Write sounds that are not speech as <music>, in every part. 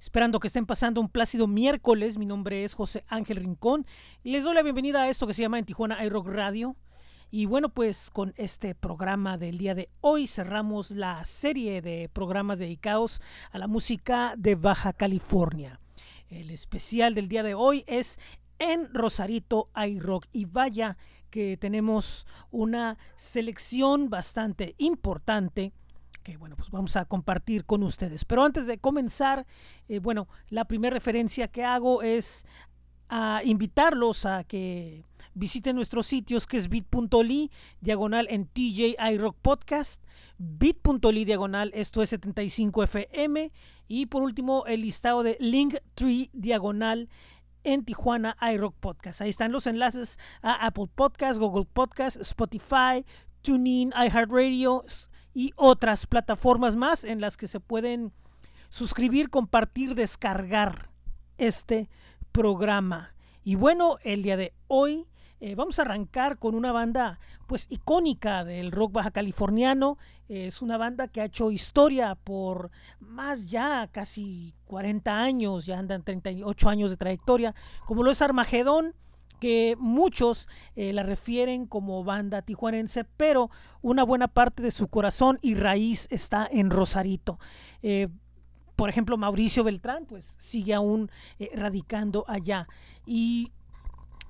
Esperando que estén pasando un plácido miércoles. Mi nombre es José Ángel Rincón les doy la bienvenida a esto que se llama en Tijuana iRock Radio. Y bueno, pues con este programa del día de hoy cerramos la serie de programas dedicados a la música de Baja California. El especial del día de hoy es en Rosarito iRock y vaya que tenemos una selección bastante importante bueno, pues vamos a compartir con ustedes. Pero antes de comenzar, eh, bueno, la primera referencia que hago es a invitarlos a que visiten nuestros sitios que es bit.ly diagonal en TJ iRock Podcast, bit.ly diagonal esto es 75fm y por último el listado de Linktree diagonal en Tijuana iRock Podcast. Ahí están los enlaces a Apple Podcast, Google Podcast, Spotify, TuneIn, iHeartRadio y otras plataformas más en las que se pueden suscribir, compartir, descargar este programa. Y bueno, el día de hoy eh, vamos a arrancar con una banda pues icónica del rock baja californiano. es una banda que ha hecho historia por más ya casi 40 años, ya andan 38 años de trayectoria, como lo es Armagedón que muchos eh, la refieren como banda tijuanense, pero una buena parte de su corazón y raíz está en Rosarito. Eh, por ejemplo, Mauricio Beltrán, pues sigue aún eh, radicando allá. Y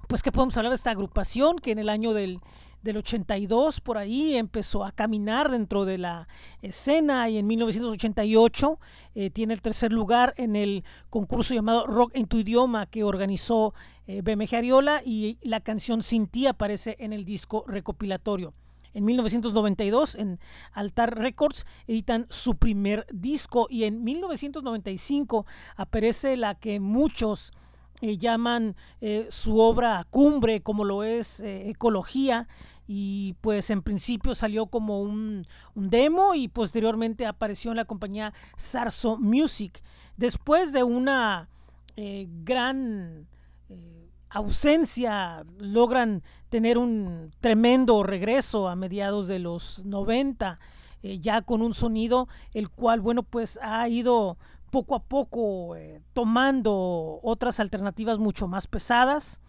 pues que podemos hablar de esta agrupación que en el año del, del 82 por ahí empezó a caminar dentro de la escena y en 1988 eh, tiene el tercer lugar en el concurso llamado Rock en tu idioma que organizó eh, BMG Ariola y la canción Sin ti aparece en el disco recopilatorio. En 1992 en Altar Records editan su primer disco y en 1995 aparece la que muchos eh, llaman eh, su obra cumbre como lo es eh, Ecología y pues en principio salió como un, un, demo y posteriormente apareció en la compañía Sarso Music. Después de una gran ausencia logran tener un tremendo regreso a mediados de los 90 eh, ya con un sonido el cual bueno pues ha ido poco a poco eh, tomando otras alternativas mucho más pesadas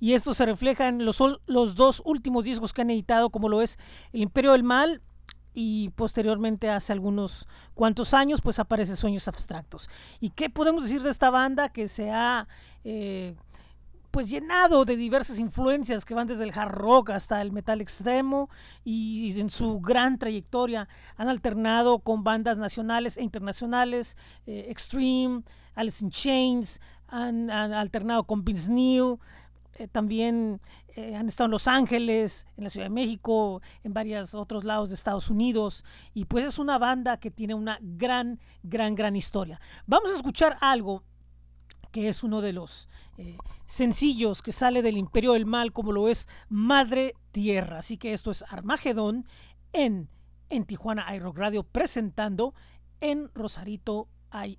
y esto se refleja en los, los dos últimos discos que han editado como lo es El Imperio del Mal y posteriormente hace algunos cuantos años pues aparece Sueños Abstractos. ¿Y qué podemos decir de esta banda que se ha eh, pues llenado de diversas influencias que van desde el hard rock hasta el metal extremo y en su gran trayectoria han alternado con bandas nacionales e internacionales, eh, Extreme, Alice in Chains, han, alternado con Vince Neil, eh, también eh, han estado en Los Ángeles, en la Ciudad de México, en varios otros lados de Estados Unidos y pues es una banda que tiene una gran, gran, gran historia. Vamos a escuchar algo que es uno de los eh, sencillos que sale del imperio del mal, como lo es Madre Tierra. Así que esto es Armagedón en, en Tijuana iRock Radio, presentando en Rosarito hay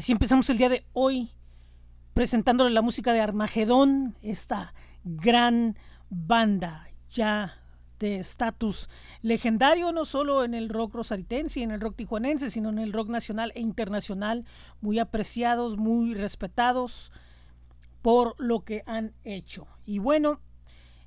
así empezamos el día de hoy presentándole la música de Armagedón, esta gran banda ya de estatus legendario, no solo en el rock rosaritense y en el rock tijuanense, sino en el rock nacional e internacional, muy apreciados, muy respetados por lo que han hecho. Y bueno,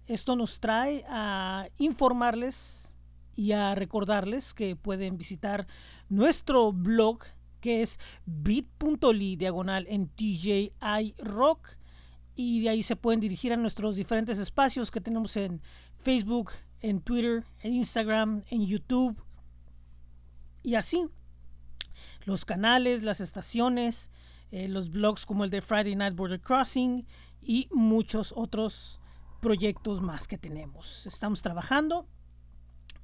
esto nos trae a informarles y a recordarles que pueden visitar nuestro blog que es bit.ly diagonal en TJI Rock y de ahí se pueden dirigir a nuestros diferentes espacios que tenemos en Facebook, en Twitter, en Instagram, en YouTube y así. Los canales, las estaciones, eh, los blogs como el de Friday Night Border Crossing y muchos otros proyectos más que tenemos. Estamos trabajando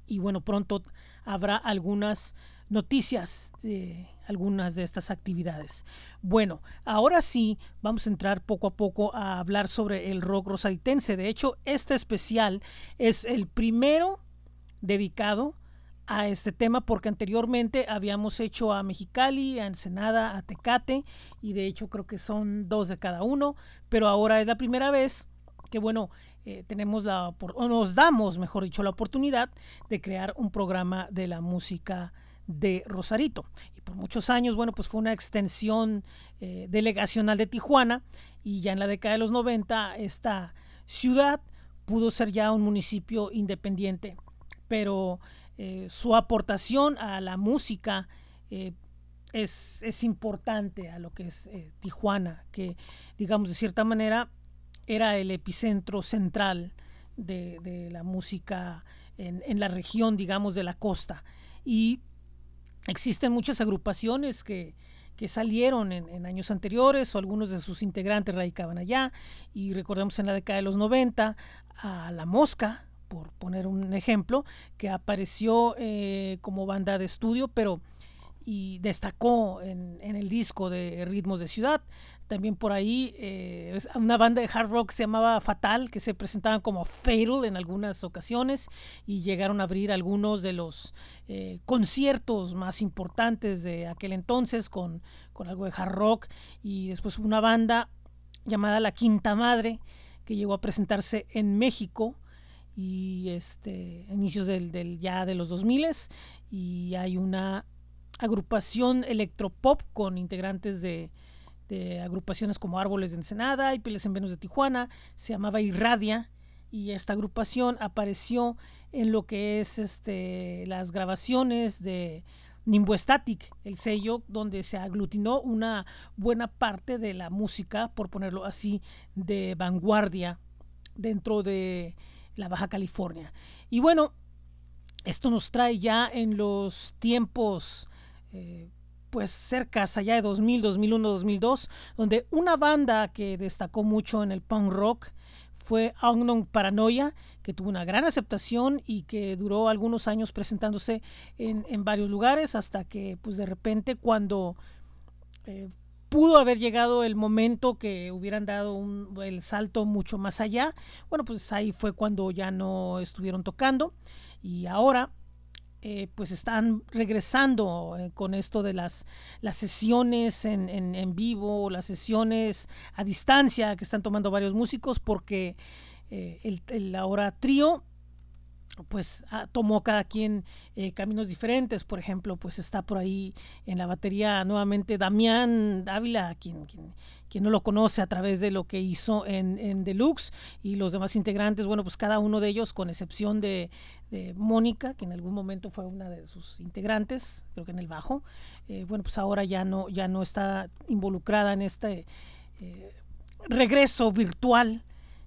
y bueno, pronto habrá algunas noticias de algunas de estas actividades. Bueno, ahora sí vamos a entrar poco a poco a hablar sobre el rock rosaritense. De hecho, este especial es el primero dedicado a este tema porque anteriormente habíamos hecho a Mexicali, a Ensenada, a Tecate y de hecho creo que son dos de cada uno, pero ahora es la primera vez que bueno, eh, tenemos la, o nos damos, mejor dicho, la oportunidad de crear un programa de la música de Rosarito. Y por muchos años, bueno, pues fue una extensión eh, delegacional de Tijuana y ya en la década de los 90 esta ciudad pudo ser ya un municipio independiente, pero eh, su aportación a la música eh, es, es, importante a lo que es Tijuana, que digamos de cierta manera era el epicentro central de, de la música en, en, la región, digamos, de la costa. Y Existen muchas agrupaciones que, que salieron en, años anteriores o algunos de sus integrantes radicaban allá y recordemos en la década de los 90 a La Mosca, por poner un ejemplo, que apareció eh, como banda de estudio, pero y destacó en, en, el disco de Ritmos de Ciudad. También por ahí eh, una banda de hard rock se llamaba Fatal, que se presentaban como Fatal en algunas ocasiones y llegaron a abrir algunos de los eh, conciertos más importantes de aquel entonces con, con algo de hard rock. Y después una banda llamada La Quinta Madre, que llegó a presentarse en México y este inicios del, del ya de los 2000 y hay una agrupación electropop con integrantes de de agrupaciones como Árboles de Ensenada y Pieles en Venus de Tijuana, se llamaba Irradia y esta agrupación apareció en lo que es este, las grabaciones de Nimbo Static, el sello donde se aglutinó una buena parte de la música, por ponerlo así, de vanguardia dentro de la Baja California. Y bueno, esto nos trae ya en los tiempos eh, pues cerca allá de 2000, 2001, 2002, donde una banda que destacó mucho en el punk rock fue Unknown Paranoia, que tuvo una gran aceptación y que duró algunos años presentándose en, en varios lugares hasta que pues de repente cuando eh, pudo haber llegado el momento que hubieran dado un, el salto mucho más allá, bueno pues ahí fue cuando ya no estuvieron tocando. Y ahora eh, pues están regresando eh, con esto de las, las sesiones en, en, vivo, las sesiones a distancia que están tomando varios músicos porque eh, el, el, ahora trío pues ah, tomó cada quien caminos diferentes. Por ejemplo pues está por ahí en la batería nuevamente Damián Dávila quien, quien quien no lo conoce a través de lo que hizo en, en, Deluxe y los demás integrantes, bueno, pues cada uno de ellos, con excepción de, de Mónica, que en algún momento fue una de sus integrantes, creo que en el bajo, eh, bueno, pues ahora ya no, ya no está involucrada en este eh, regreso virtual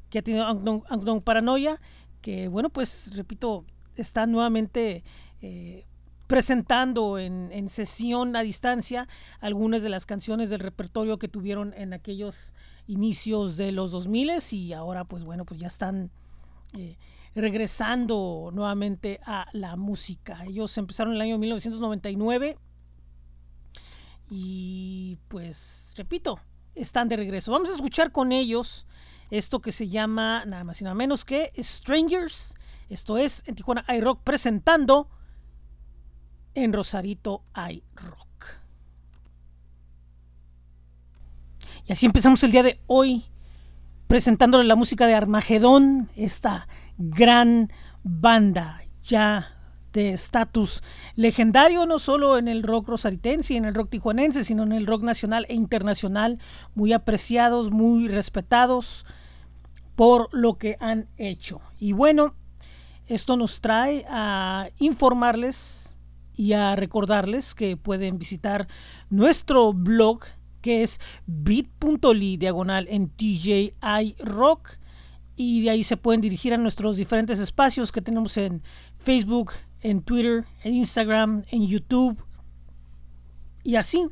que ha tenido Angnon Paranoia, que bueno, pues repito, está nuevamente eh, presentando en, en, sesión a distancia algunas de las canciones del repertorio que tuvieron en aquellos inicios de los 2000 y ahora pues bueno, pues ya están eh, regresando nuevamente a la música. Ellos empezaron el año 1999 y pues repito, están de regreso. Vamos a escuchar con ellos esto que se llama nada más y nada menos que Strangers. Esto es en Tijuana iRock presentando en Rosarito iRock. Y así empezamos el día de hoy presentándole la música de Armagedón, esta gran banda ya de estatus legendario, no solo en el rock rosaritense y en el rock tijuanense, sino en el rock nacional e internacional, muy apreciados, muy respetados por lo que han hecho. Y bueno, esto nos trae a informarles y a recordarles que pueden visitar nuestro blog que es bit.ly diagonal en TJI Rock y de ahí se pueden dirigir a nuestros diferentes espacios que tenemos en Facebook, en Twitter, en Instagram, en YouTube y así.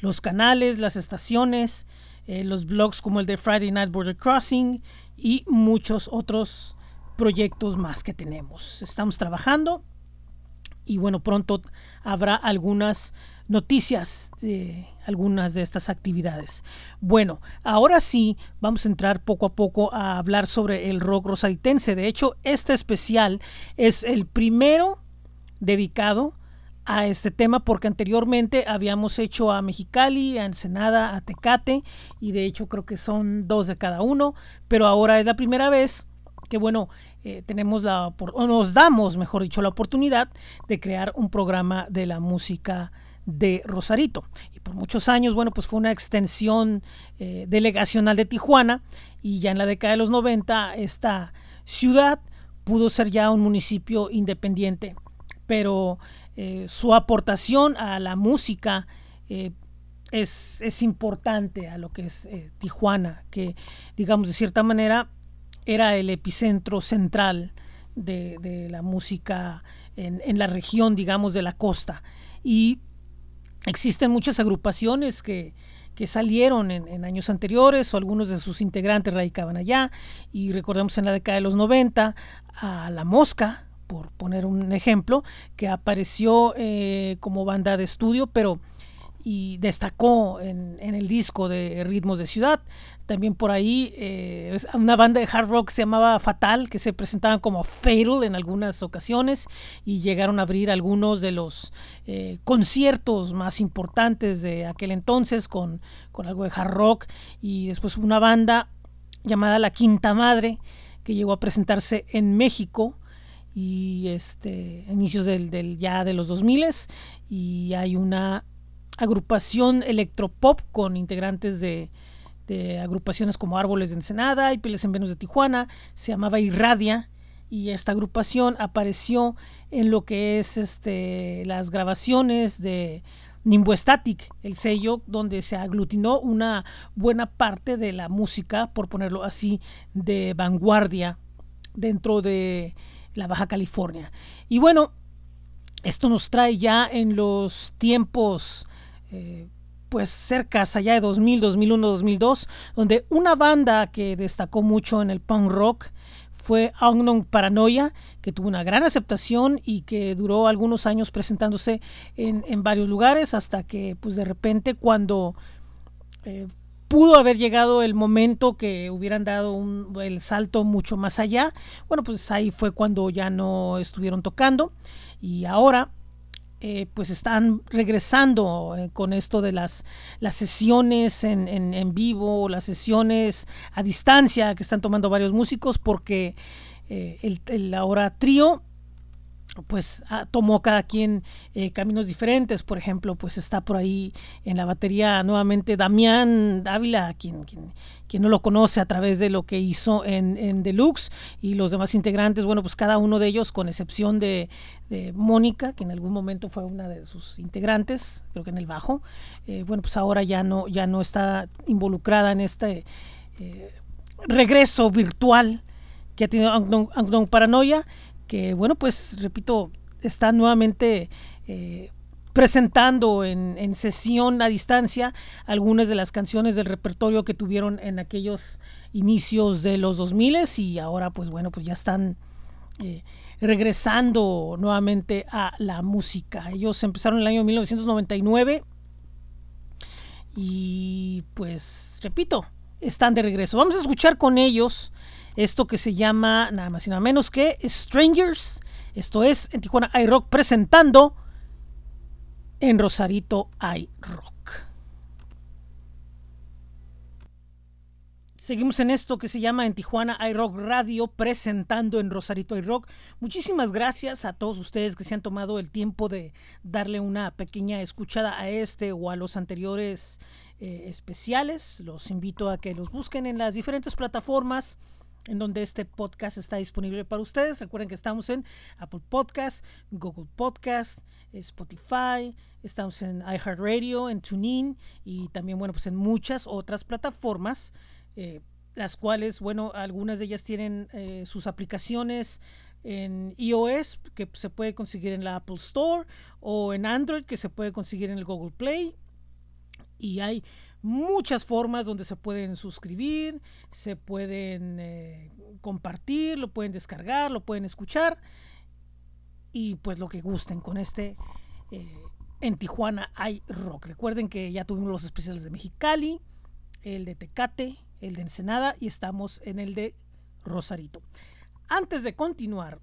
Los canales, las estaciones, eh, los blogs como el de Friday Night Border Crossing y muchos otros proyectos más que tenemos. Estamos trabajando y bueno, pronto habrá algunas noticias de algunas de estas actividades. Bueno, ahora sí vamos a entrar poco a poco a hablar sobre el rock rosaritense. De hecho, este especial es el primero dedicado a este tema porque anteriormente habíamos hecho a Mexicali, a Ensenada, a Tecate y de hecho creo que son dos de cada uno, pero ahora es la primera vez que bueno, eh, tenemos la o nos damos, mejor dicho, la oportunidad de crear un programa de la música de Rosarito. Y por muchos años, bueno, pues fue una extensión eh, delegacional de Tijuana y ya en la década de los 90 esta ciudad pudo ser ya un municipio independiente, pero eh, su aportación a la música es, es, importante a lo que es Tijuana, que digamos de cierta manera era el epicentro central de, la música en, la región, digamos, de la costa. Y existen muchas agrupaciones que, salieron en, años anteriores o algunos de sus integrantes radicaban allá. Y recordemos en la década de los 90 a La Mosca, por poner un ejemplo, que apareció eh, como banda de estudio, pero y destacó en, el disco de Ritmos de Ciudad. También por ahí eh, una banda de hard rock se llamaba Fatal, que se presentaban como Fatal en algunas ocasiones y llegaron a abrir algunos de los eh, conciertos más importantes de aquel entonces con, con algo de hard rock. Y después una banda llamada La Quinta Madre, que llegó a presentarse en México y este inicios del, del ya de los 2000 y hay una agrupación electropop con integrantes de, agrupaciones como Árboles de Ensenada y Pieles en Venus de Tijuana, se llamaba Irradia y esta agrupación apareció en lo que es este, las grabaciones de Nimbo Static, el sello donde se aglutinó una buena parte de la música, por ponerlo así, de vanguardia dentro de la Baja California. Y bueno, esto nos trae ya en los tiempos eh, pues cerca allá de 2000, 2001, 2002, donde una banda que destacó mucho en el punk rock fue Unknown Paranoia, que tuvo una gran aceptación y que duró algunos años presentándose en, varios lugares, hasta que pues de repente cuando eh, pudo haber llegado el momento que hubieran dado el salto mucho más allá, bueno pues ahí fue cuando ya no estuvieron tocando. Y ahora eh, pues están regresando eh, con esto de las, las sesiones en, en, vivo, las sesiones a distancia que están tomando varios músicos porque eh, el, el, ahora trío pues ah, tomó cada quien eh, caminos diferentes. Por ejemplo, pues está por ahí en la batería nuevamente Damián Dávila, quien, quien, quien no lo conoce a través de lo que hizo en, en, Deluxe, y los demás integrantes, bueno, pues cada uno de ellos, con excepción de, Mónica, que en algún momento fue una de sus integrantes, creo que en el bajo, eh, bueno, pues ahora ya no, ya no está involucrada en este eh, regreso virtual que ha tenido Angdong Paranoia que bueno, pues repito, está nuevamente eh, presentando en, sesión a distancia algunas de las canciones del repertorio que tuvieron en aquellos inicios de los 2000 y ahora pues bueno, pues ya están eh, regresando nuevamente a la música. Ellos empezaron en el año 1999 y pues repito, están de regreso. Vamos a escuchar con ellos esto que se llama nada más y nada menos que Strangers. Esto es en Tijuana iRock presentando en Rosarito iRock. Seguimos en esto que se llama en Tijuana iRock Radio, presentando en Rosarito iRock. Muchísimas gracias a todos ustedes que se han tomado el tiempo de darle una pequeña escuchada a este o a los anteriores eh, especiales. Los invito a que los busquen en las diferentes plataformas en donde este podcast está disponible para ustedes. Recuerden que estamos en Apple Podcast, Google Podcast, Spotify, estamos en iHeartRadio, en TuneIn y también, bueno, pues en muchas otras plataformas, eh, las cuales, bueno, algunas de ellas tienen eh, sus aplicaciones en iOS que se puede conseguir en la Apple Store o en Android que se puede conseguir en el Google Play y hay muchas formas donde se pueden suscribir, se pueden eh, compartir, lo pueden descargar, lo pueden escuchar y pues lo que gusten con este eh, en Tijuana hay rock. Recuerden que ya tuvimos los especiales de Mexicali, el de Tecate, el de Ensenada y estamos en el de Rosarito. Antes de continuar,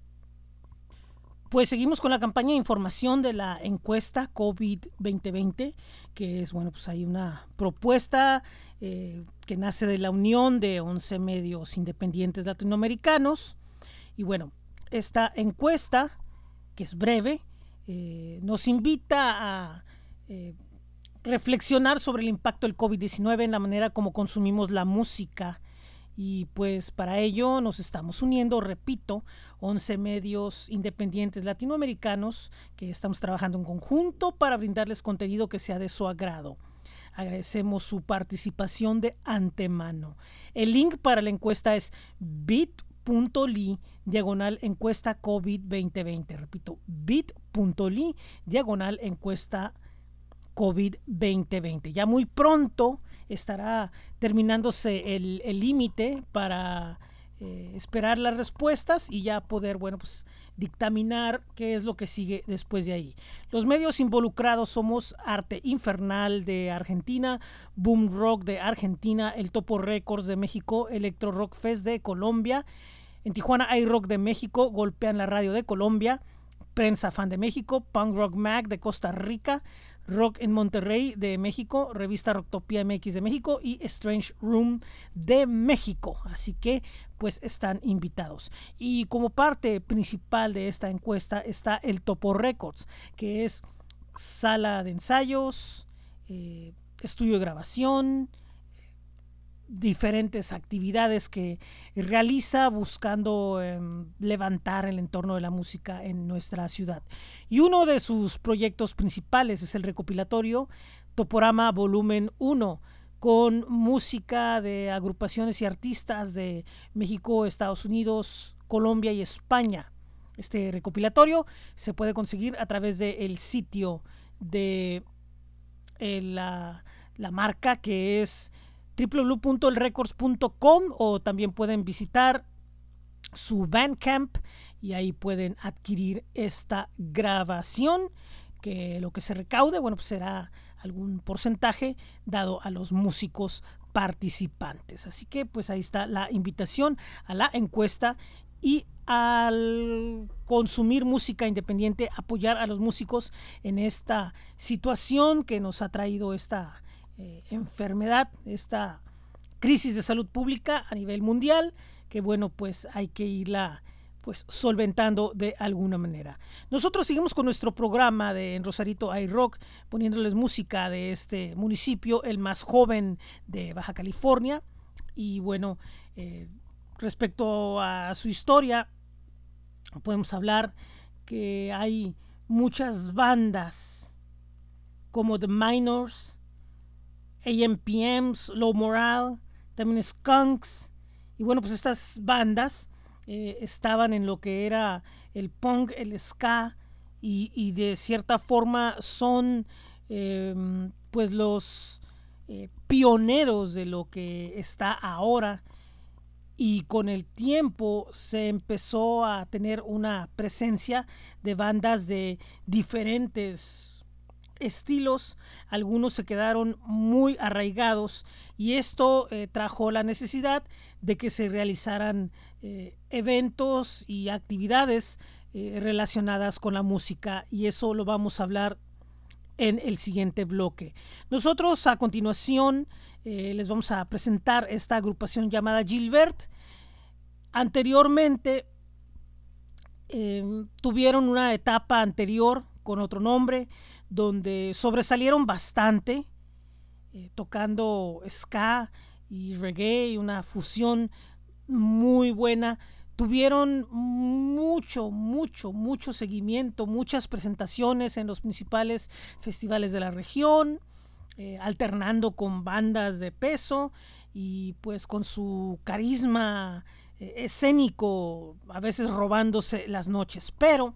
pues seguimos con la campaña de información de la encuesta COVID 2020, que es, bueno, pues hay una propuesta eh, que nace de la unión de 11 medios independientes latinoamericanos. Y bueno, esta encuesta, que es breve, eh, nos invita a eh, reflexionar sobre el impacto del COVID-19 en la manera como consumimos la música y pues para ello nos estamos uniendo, repito, 11 medios independientes latinoamericanos que estamos trabajando en conjunto para brindarles contenido que sea de su agrado. Agradecemos su participación de antemano. El link para la encuesta es bit.ly diagonal encuesta COVID 2020. Repito, bit.ly diagonal encuesta COVID 2020. Ya muy pronto estará terminándose el límite para eh, esperar las respuestas y ya poder, bueno, pues dictaminar qué es lo que sigue después de ahí. Los medios involucrados somos Arte Infernal de Argentina, Boom Rock de Argentina, El Topo Records de México, Electro Rock Fest de Colombia, en Tijuana hay Rock de México, Golpean la Radio de Colombia, Prensa Fan de México, Punk Rock Mag de Costa Rica, Rock en Monterrey de México, revista Rocktopia MX de México y Strange Room de México. Así que pues están invitados. Y como parte principal de esta encuesta está el Topo Records, que es sala de ensayos, eh, estudio de grabación, diferentes actividades que realiza buscando em, levantar el entorno de la música en nuestra ciudad. Y uno de sus proyectos principales es el recopilatorio Toporama Volumen 1, con música de agrupaciones y artistas de México, Estados Unidos, Colombia y España. Este recopilatorio se puede conseguir a través del sitio de eh, la, la marca que es www.elrecords.com o también pueden visitar su Bandcamp y ahí pueden adquirir esta grabación que lo que se recaude, bueno, pues será algún porcentaje dado a los músicos participantes. Así que pues ahí está la invitación a la encuesta y al consumir música independiente, apoyar a los músicos en esta situación que nos ha traído esta eh, enfermedad, esta crisis de salud pública a nivel mundial, que bueno, pues hay que irla pues solventando de alguna manera. Nosotros seguimos con nuestro programa de en Rosarito iRock, poniéndoles música de este municipio, el más joven de Baja California. Y bueno, eh, respecto a su historia, podemos hablar que hay muchas bandas como The Minors, AMPMs, Low Moral, también Skunks. Y bueno, pues estas bandas eh, estaban en lo que era el punk, el ska, y, de cierta forma son em, pues los eh, pioneros de lo que está ahora y con el tiempo se empezó a tener una presencia de bandas de diferentes estilos, algunos se quedaron muy arraigados y esto eh, trajo la necesidad de que se realizaran eh, eventos y actividades eh, relacionadas con la música y eso lo vamos a hablar en el siguiente bloque. Nosotros a continuación les vamos a presentar esta agrupación llamada Gilbert. Anteriormente em, tuvieron una etapa anterior con otro nombre donde sobresalieron bastante eh, tocando ska y reggae, una fusión muy buena. Tuvieron mucho, mucho, mucho seguimiento, muchas presentaciones en los principales festivales de la región, eh, alternando con bandas de peso y pues con su carisma eh, escénico, a veces robándose las noches. Pero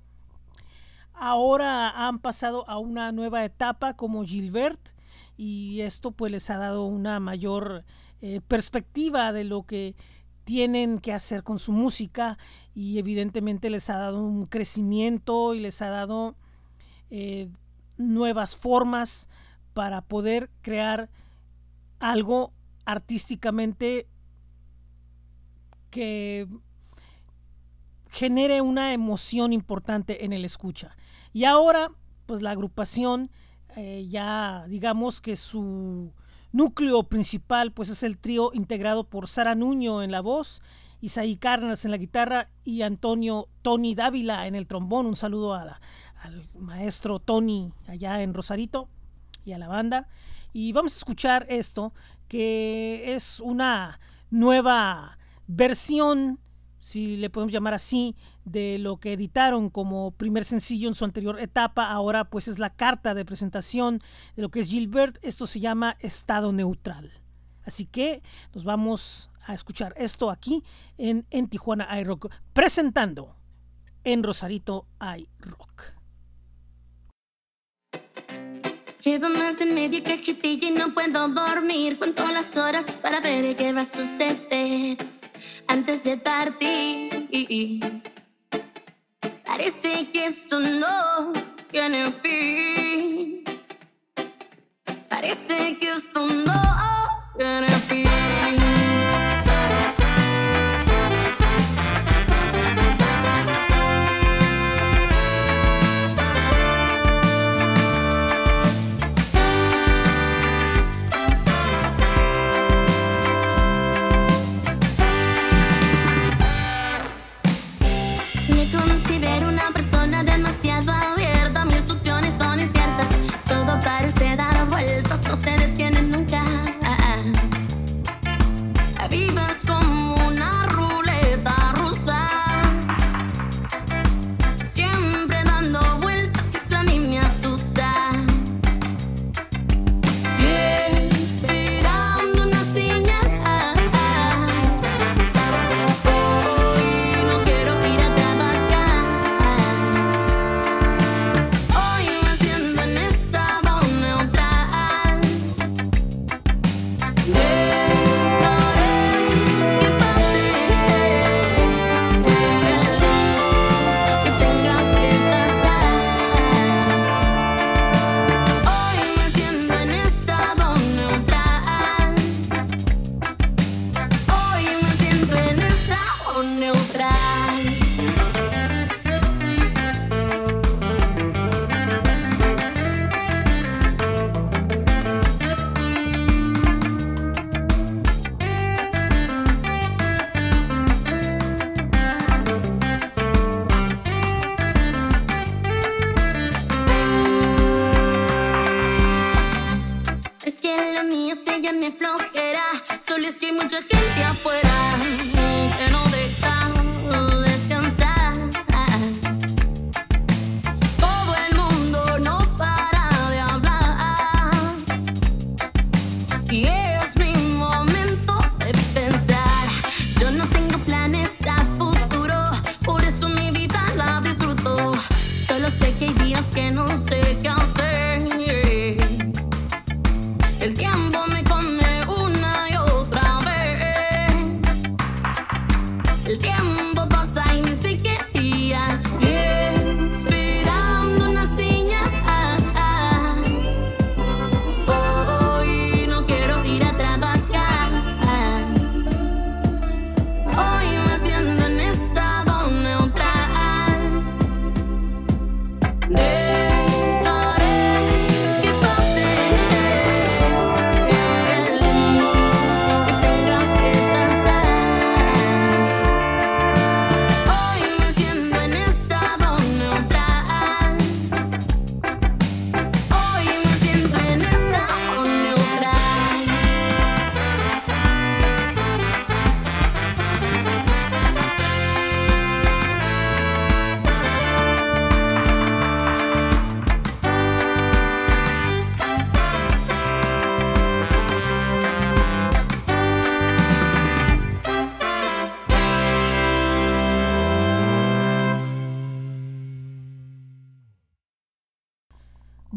ahora han pasado a una nueva etapa como Gilbert y esto pues les ha dado una mayor eh, perspectiva de lo que tienen que hacer con su música y evidentemente les ha dado un crecimiento y les ha dado eh, nuevas formas para poder crear algo artísticamente que genere una emoción importante en el escucha. Y ahora, pues la agrupación eh, ya digamos que su núcleo principal pues es el trío integrado por Sara Nuño en la voz, Isaí Carnas en la guitarra y Antonio Tony Dávila en el trombón. Un saludo al maestro Tony allá en Rosarito y a la banda. Y vamos a escuchar esto, que es una nueva versión si le podemos llamar así, de lo que editaron como primer sencillo en su anterior etapa. Ahora pues es la carta de presentación de lo que es Gilbert. Esto se llama estado neutral. Así que nos vamos a escuchar esto aquí en, en Tijuana iRock, presentando en Rosarito iRock. Llevo más de y no puedo dormir. Cuento las horas para ver qué va a suceder antes de partir. Parece que esto no tiene fin. Parece que esto no tiene fin.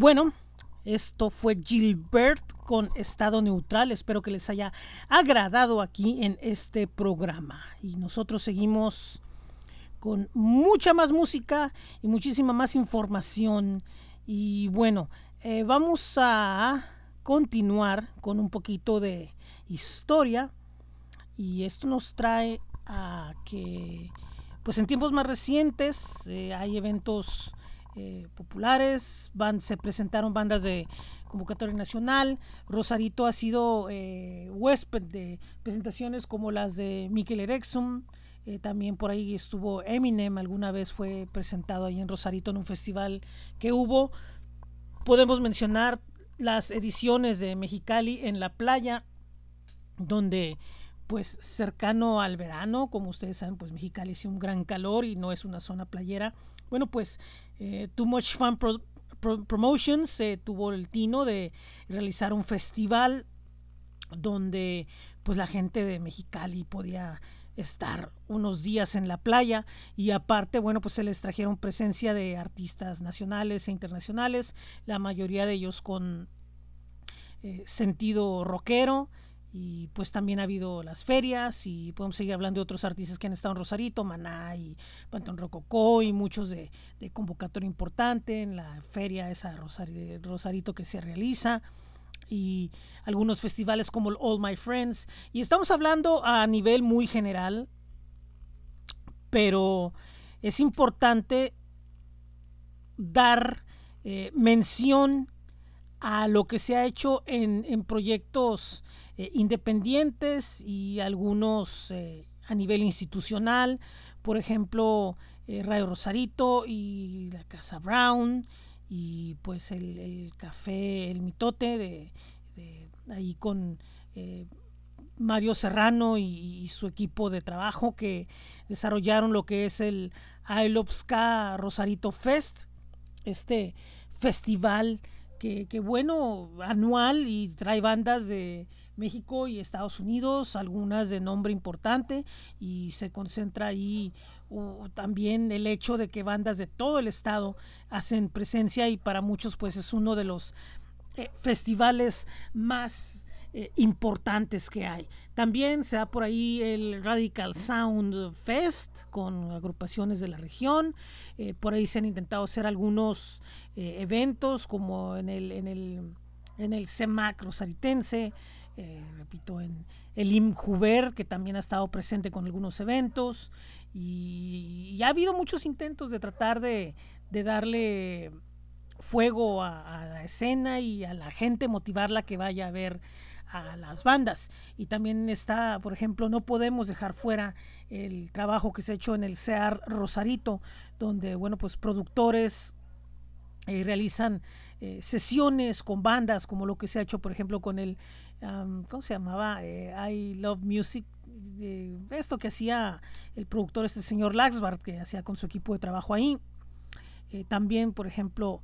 Bueno, esto fue Gilbert con estado neutral. Espero que les haya agradado aquí en este programa. Y nosotros seguimos con mucha más música y muchísima más información. Y bueno, eh, vamos a continuar con un poquito de historia. Y esto nos trae a que, pues en tiempos más recientes, eh, hay eventos eh, populares, se presentaron bandas de convocatoria nacional, Rosarito ha sido eh, huésped de presentaciones como las de Mikel Erexum, eh, también por ahí estuvo Eminem, alguna vez fue presentado ahí en Rosarito en un festival que hubo. Podemos mencionar las ediciones de Mexicali en la playa, donde pues cercano al verano, como ustedes saben, pues Mexicali es un gran calor y no es una zona playera. Bueno, pues eh, Too Much Fun Promotions tuvo el tino de realizar un festival donde pues la gente de Mexicali podía estar unos días en la playa y aparte, bueno, pues se les trajeron presencia de artistas nacionales e internacionales, la mayoría de ellos con eh, sentido rockero y pues también ha habido las ferias y podemos seguir hablando de otros artistas que han estado en Rosarito, Maná y Pantón Rococó y muchos de, convocatoria importante en la feria esa Rosarito que se realiza y algunos festivales como el All My Friends. Y estamos hablando a nivel muy general pero es importante dar eh, mención a lo que se ha hecho en, en proyectos eh, independientes y algunos eh, a nivel institucional, por ejemplo, eh, Radio Rosarito y la Casa Brown y pues el, café El Mitote de, ahí con Mario Serrano y, su equipo de trabajo que desarrollaron lo que es el Ska Rosarito Fest, este festival que, que, bueno, anual y trae bandas de México y Estados Unidos, algunas de nombre importante, y se concentra ahí también el hecho de que bandas de todo el estado hacen presencia y para muchos pues es uno de los eh, festivales más eh, importantes que hay. También se da por ahí el Radical Sound Fest con agrupaciones de la región. Eh, por ahí se han intentado hacer algunos eventos como en el, en el, en el CEMAC rosaritense, eh, repito, en el IMJUVER, que también ha estado presente con algunos eventos, y, ha habido muchos intentos de tratar de, darle fuego a, la escena y a la gente, motivarla que vaya a ver a las bandas. Y también está, por ejemplo, no podemos dejar fuera el trabajo que se ha hecho en el CEAR Rosarito, donde, bueno, pues productores eh, realizan eh, sesiones con bandas, como lo que se ha hecho, por ejemplo, con el ¿cómo se llamaba? Eh, I Love Music, esto que hacía el productor, este señor Laxbart, que hacía con su equipo de trabajo ahí. Eh, también, por ejemplo,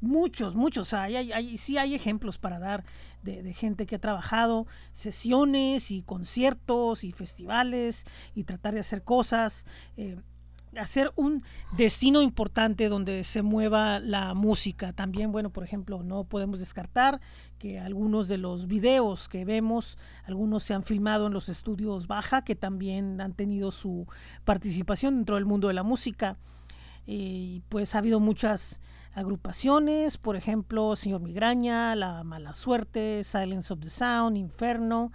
muchos, muchos, hay, hay, sí hay ejemplos para dar de, gente que ha trabajado, sesiones y conciertos y festivales y tratar de hacer cosas hacer un destino importante donde se mueva la música. También, bueno, por ejemplo, no podemos descartar que algunos de los videos que vemos, algunos se han filmado en los estudios Baja, que también han tenido su participación dentro del mundo de la música. Y pues ha habido muchas agrupaciones, por ejemplo, Señor Migraña, La Mala Suerte, Silence of the Sound, Inferno,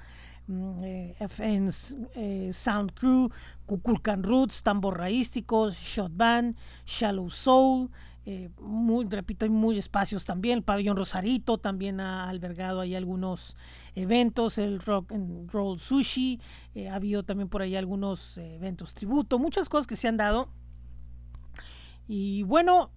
Mm, eh, FN eh, Sound Crew, Kukulkan Roots, Tambor Raísticos, Shot Band, Shallow Soul, eh, muy, repito, hay muy espacios también. El pabellón Rosarito también ha albergado ahí algunos eventos. El Rock and Roll Sushi, ha habido también por ahí algunos eventos tributo, muchas cosas que se han dado. Y bueno,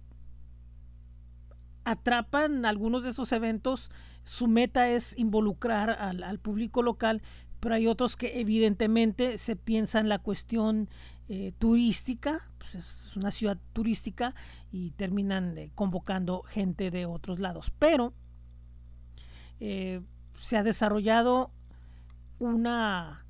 atrapan algunos de esos eventos su meta es involucrar al, público local, pero hay otros que evidentemente se piensan la cuestión eh, turística, pues es una ciudad turística y terminan eh, convocando gente de otros lados. Pero eh, se ha desarrollado una,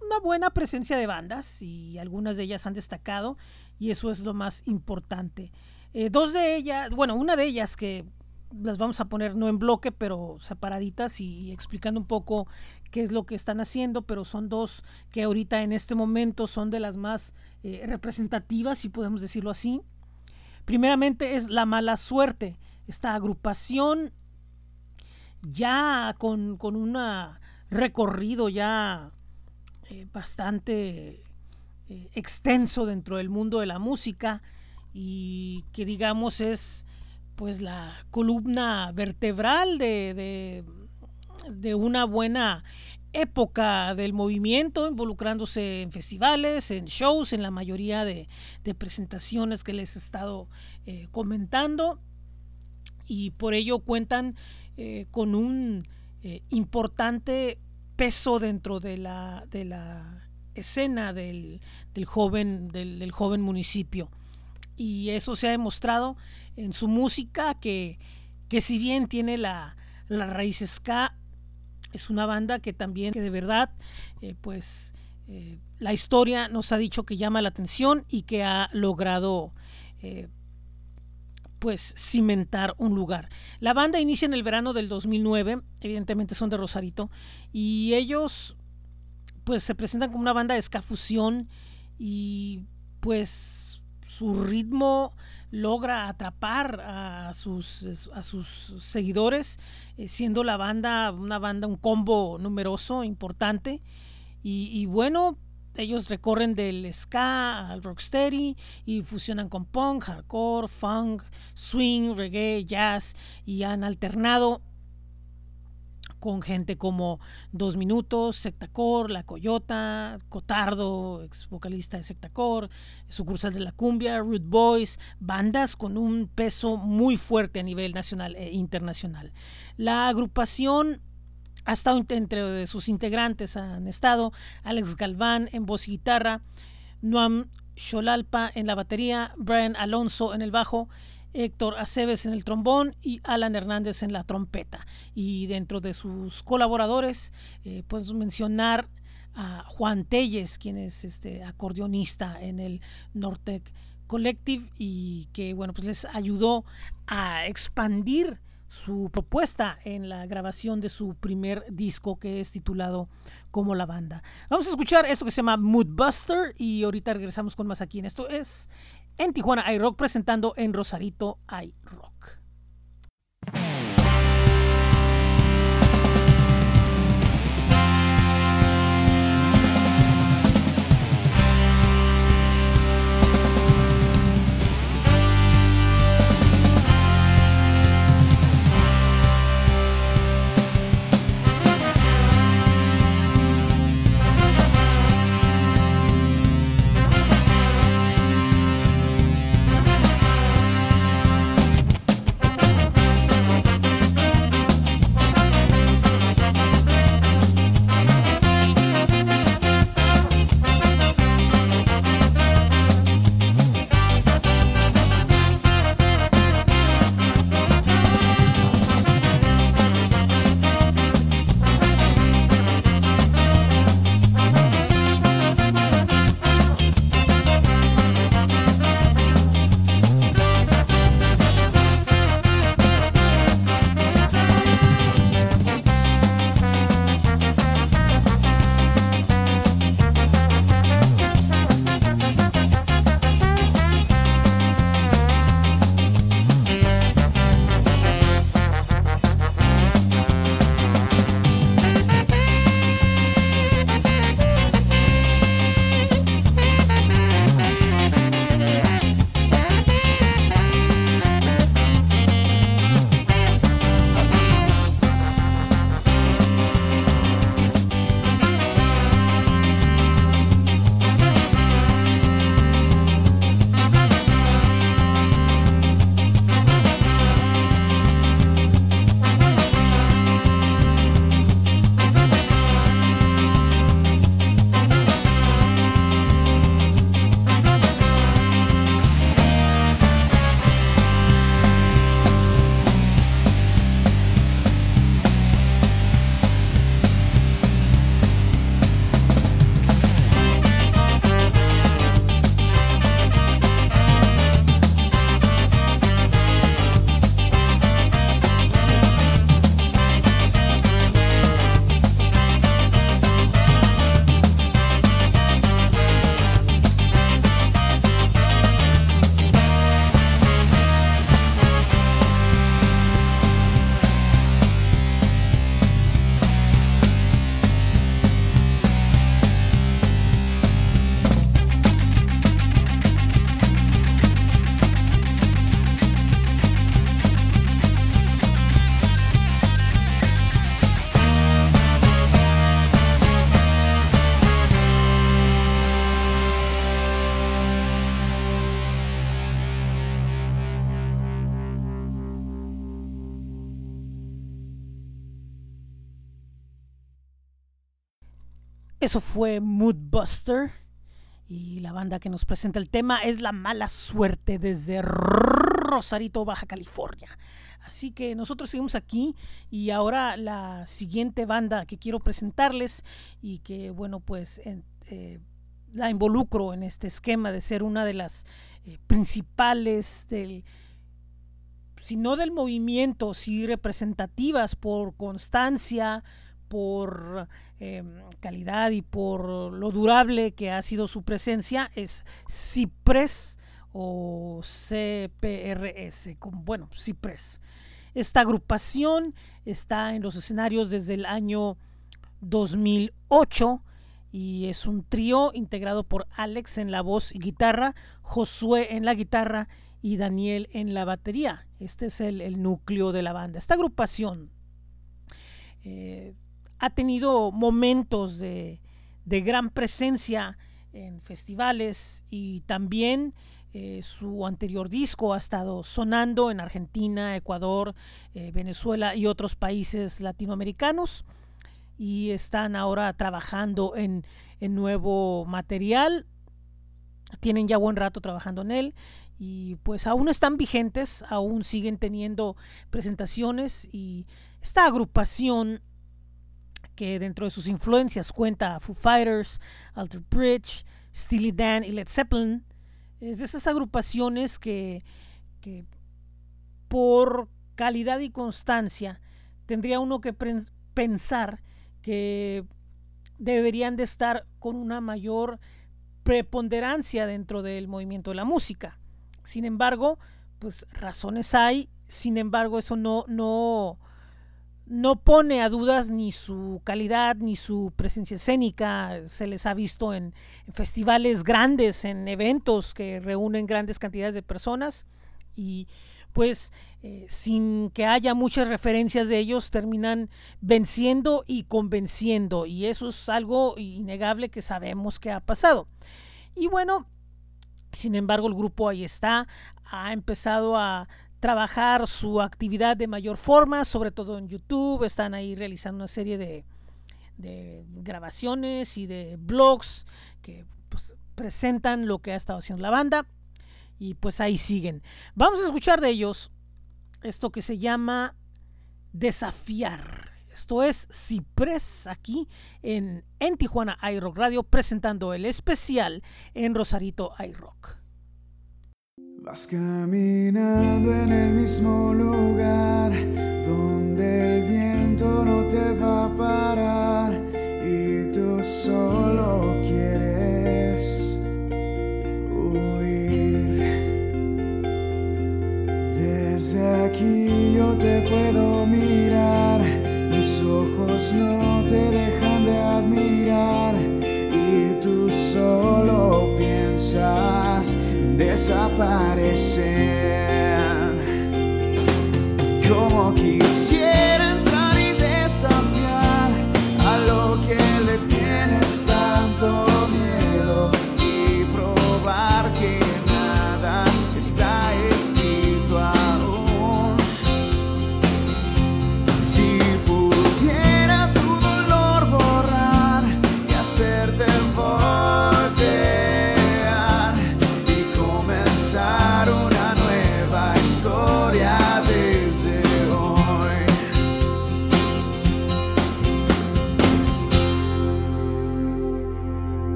una buena presencia de bandas y algunas de ellas han destacado y eso es lo más importante. Eh, dos de ellas, bueno, una de ellas que las vamos a poner no en bloque, pero separaditas y, explicando un poco qué es lo que están haciendo, pero son dos que ahorita en este momento son de las más eh, representativas, si podemos decirlo así. Primeramente es La Mala Suerte, esta agrupación ya con, con un recorrido ya eh, bastante extenso dentro del mundo de la música y que digamos es pues la columna vertebral de, de, una buena época del movimiento, involucrándose en festivales, en shows, en la mayoría de, presentaciones que les he estado eh, comentando y por ello cuentan eh, con un eh, importante peso dentro de la, de la escena del, del joven, del, joven municipio. Y eso se ha demostrado en su música, que, que si bien tiene la, raíz ska, es una banda que también, que de verdad, eh, pues la historia nos ha dicho que llama la atención y que ha logrado pues cimentar un lugar. La banda inicia en el verano del 2009, evidentemente son de Rosarito, y ellos pues se presentan como una banda de ska fusión y pues su ritmo logra atrapar a sus, a sus seguidores, eh, siendo la banda una banda, un combo numeroso, importante. Y, y bueno, ellos recorren del ska al rocksteady y fusionan con punk, hardcore, funk, swing, reggae, jazz y han alternado con gente como Dos Minutos, Sectacor, La Coyota, Cotardo, ex vocalista de Sectacor, sucursal de la cumbia, Root Boys, bandas con un peso muy fuerte a nivel nacional e internacional. La agrupación ha estado entre sus integrantes han estado Alex Galván en voz y guitarra, Noam Xolalpa en la batería, Brian Alonso en el bajo, Héctor Aceves en el trombón y Alan Hernández en la trompeta. Y dentro de sus colaboradores, eh, mencionar a Juan Telles, quien es este acordeonista en el Nortec Collective y que bueno pues les ayudó a expandir su propuesta en la grabación de su primer disco que es titulado como la banda. Vamos a escuchar esto que se llama Moodbuster y ahorita regresamos con más aquí esto es en Tijuana iRock presentando en Rosarito iRock. Eso fue Moodbuster. Y la banda que nos presenta el tema es La Mala Suerte desde Rosarito, Baja California. Así que nosotros seguimos aquí y ahora la siguiente banda que quiero presentarles y que bueno pues eh, la involucro en este esquema de ser una de las eh, principales del si no del movimiento, sí representativas por constancia, por em, calidad y por lo durable que ha sido su presencia, es Cipres o CPRS, como, bueno, Cipres. Esta agrupación está en los escenarios desde el año 2008 y es un trío integrado por Alex en la voz y guitarra, Josué en la guitarra y Daniel en la batería. Este es el, núcleo de la banda. Esta agrupación eh, ha tenido momentos de, gran presencia en festivales y también eh, su anterior disco ha estado sonando en Argentina, Ecuador, eh, Venezuela y otros países latinoamericanos y están ahora trabajando en, en, nuevo material. Tienen ya buen rato trabajando en él y pues aún están vigentes, aún siguen teniendo presentaciones y esta agrupación que dentro de sus influencias cuenta Foo Fighters, Alter Bridge, Steely Dan y Led Zeppelin. Es de esas agrupaciones que, que por calidad y constancia tendría uno que pensar que deberían de estar con una mayor preponderancia dentro del movimiento de la música. Sin embargo, pues razones hay, sin embargo eso no, no, no pone a dudas ni su calidad ni su presencia escénica. Se les ha visto en, festivales grandes, en eventos que reúnen grandes cantidades de personas y pues eh, sin que haya muchas referencias de ellos terminan venciendo y convenciendo y eso es algo innegable que sabemos que ha pasado. Y bueno, sin embargo el grupo ahí está, ha empezado a trabajar su actividad de mayor forma, sobre todo en YouTube. Están ahí realizando una serie de, grabaciones y de blogs que pues, presentan lo que ha estado haciendo la banda. Y pues ahí siguen. Vamos a escuchar de ellos esto que se llama Desafiar. Esto es Cipres aquí en, en Tijuana iRock Radio presentando el especial en Rosarito iRock. Vas caminando en el mismo lugar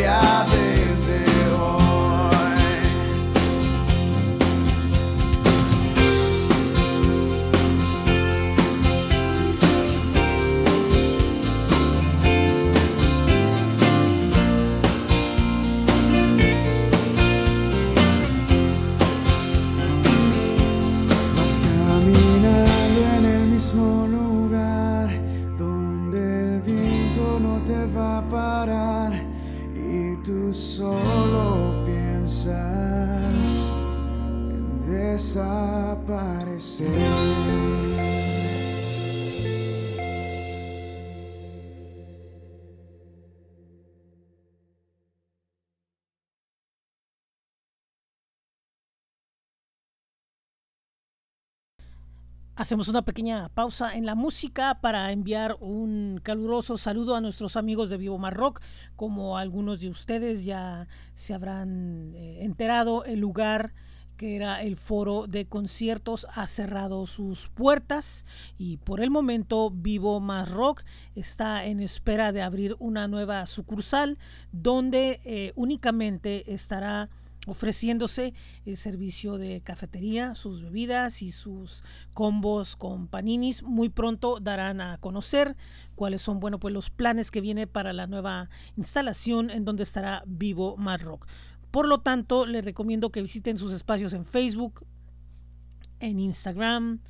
historia Hacemos una pequeña pausa en la música para enviar un caluroso saludo a nuestros amigos de Vivo Mar Rock. Como algunos de ustedes ya se habrán eh, enterado, el lugar que era el foro de conciertos ha cerrado sus puertas y por el momento Vivo Más Rock está en espera de abrir una nueva sucursal donde eh, únicamente estará ofreciéndose el servicio de cafetería, sus bebidas y sus combos con paninis. Muy pronto darán a conocer cuáles son bueno, pues los planes que viene para la nueva instalación en donde estará Vivo Mad Rock. Por lo tanto, les recomiendo que visiten sus espacios en Facebook, en Instagram,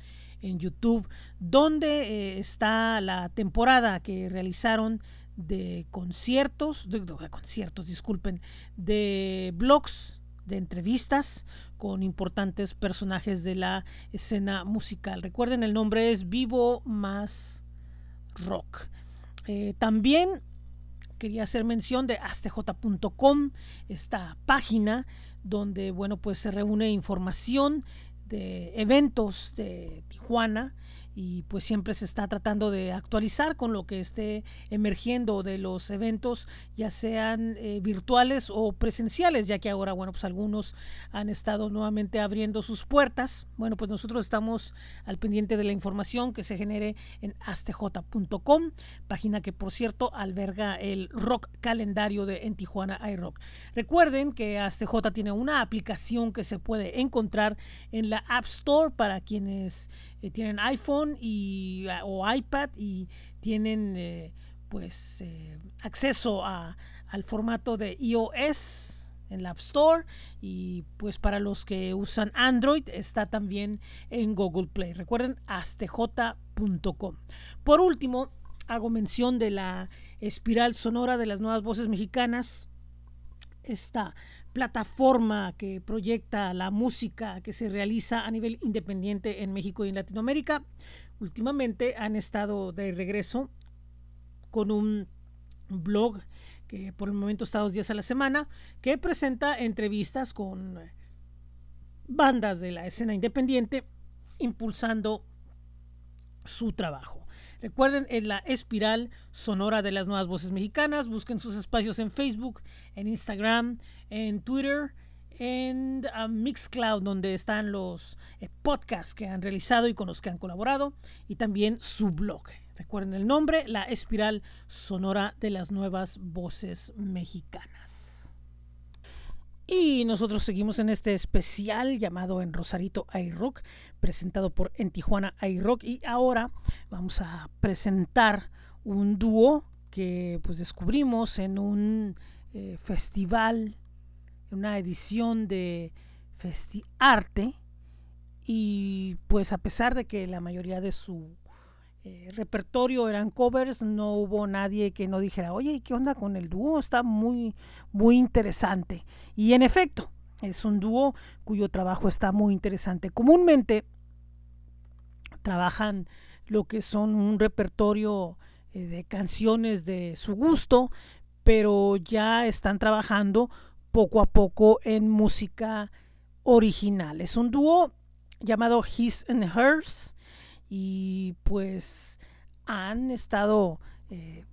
en YouTube, donde eh, está la temporada que realizaron de conciertos, de, de conciertos, disculpen, de blogs, de entrevistas con importantes personajes de la escena musical. Recuerden, el nombre es Vivo Más Rock. Eh, también quería hacer mención de astj.com, esta página donde, bueno, pues se reúne información de eventos de Tijuana y pues siempre se está tratando de actualizar con lo que esté emergiendo de los eventos, ya sean eh, virtuales o presenciales, ya que ahora, bueno, pues algunos han estado nuevamente abriendo sus puertas. Bueno, pues nosotros estamos al pendiente de la información que se genere en astj.com, página que por cierto alberga el rock calendario de en Tijuana iRock. Recuerden que ASTJ tiene una aplicación que se puede encontrar en la App Store para quienes eh, tienen iPhone y, o iPad y tienen eh, pues eh, acceso a, al formato de iOS en la App Store y pues para los que usan Android está también en Google Play. Recuerden astj.com. Por último, hago mención de la espiral sonora de las nuevas voces mexicanas. Esta plataforma que proyecta la música que se realiza a nivel independiente en México y en Latinoamérica. Últimamente han estado de regreso con un blog que por el momento está dos días a la semana, que presenta entrevistas con bandas de la escena independiente impulsando su trabajo. Recuerden, en la espiral sonora de las nuevas voces mexicanas. Busquen sus espacios en Facebook, en Instagram, en Twitter, en uh, Mixcloud, donde están los eh, podcasts que han realizado y con los que han colaborado, y también su blog. Recuerden el nombre, la espiral sonora de las nuevas voces mexicanas. Y nosotros seguimos en este especial llamado En Rosarito iRock, presentado por En Tijuana iRock. Y ahora vamos a presentar un dúo que pues descubrimos en un eh, festival, una edición de FestiArte. Y pues a pesar de que la mayoría de su eh, repertorio eran covers, no hubo nadie que no dijera, oye, ¿qué onda con el dúo? Está muy, muy interesante. Y en efecto, es un dúo cuyo trabajo está muy interesante. Comúnmente trabajan lo que son un repertorio eh, de canciones de su gusto, pero ya están trabajando poco a poco en música original. Es un dúo llamado His and Hers y pues han estado eh,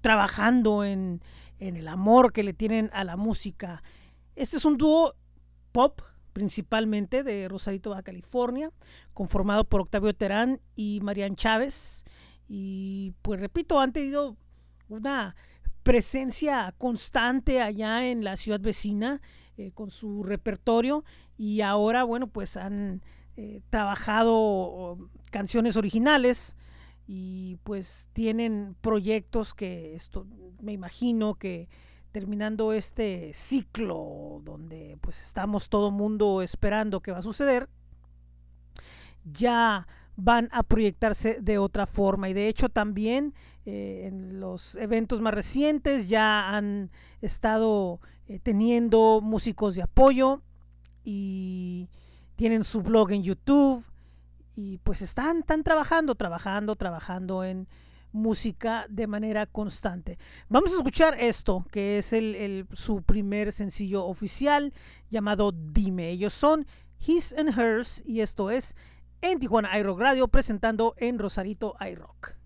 trabajando en, en, el amor que le tienen a la música. Este es un dúo pop principalmente de Rosarito, Baja California, conformado por Octavio Terán y Marian Chávez. Y pues repito, han tenido una presencia constante allá en la ciudad vecina eh, con su repertorio y ahora, bueno, pues han eh, trabajado canciones originales y pues tienen proyectos que esto me imagino que terminando este ciclo donde pues estamos todo mundo esperando que va a suceder ya van a proyectarse de otra forma. Y de hecho también eh, en los eventos más recientes ya han estado eh, teniendo músicos de apoyo y tienen su blog en YouTube y pues están, trabajando, trabajando, trabajando en música de manera constante. Vamos a escuchar esto, que es el, el, su primer sencillo oficial llamado Dime. Ellos son His and Hers y esto es en Tijuana iRock Radio presentando en Rosarito iRock.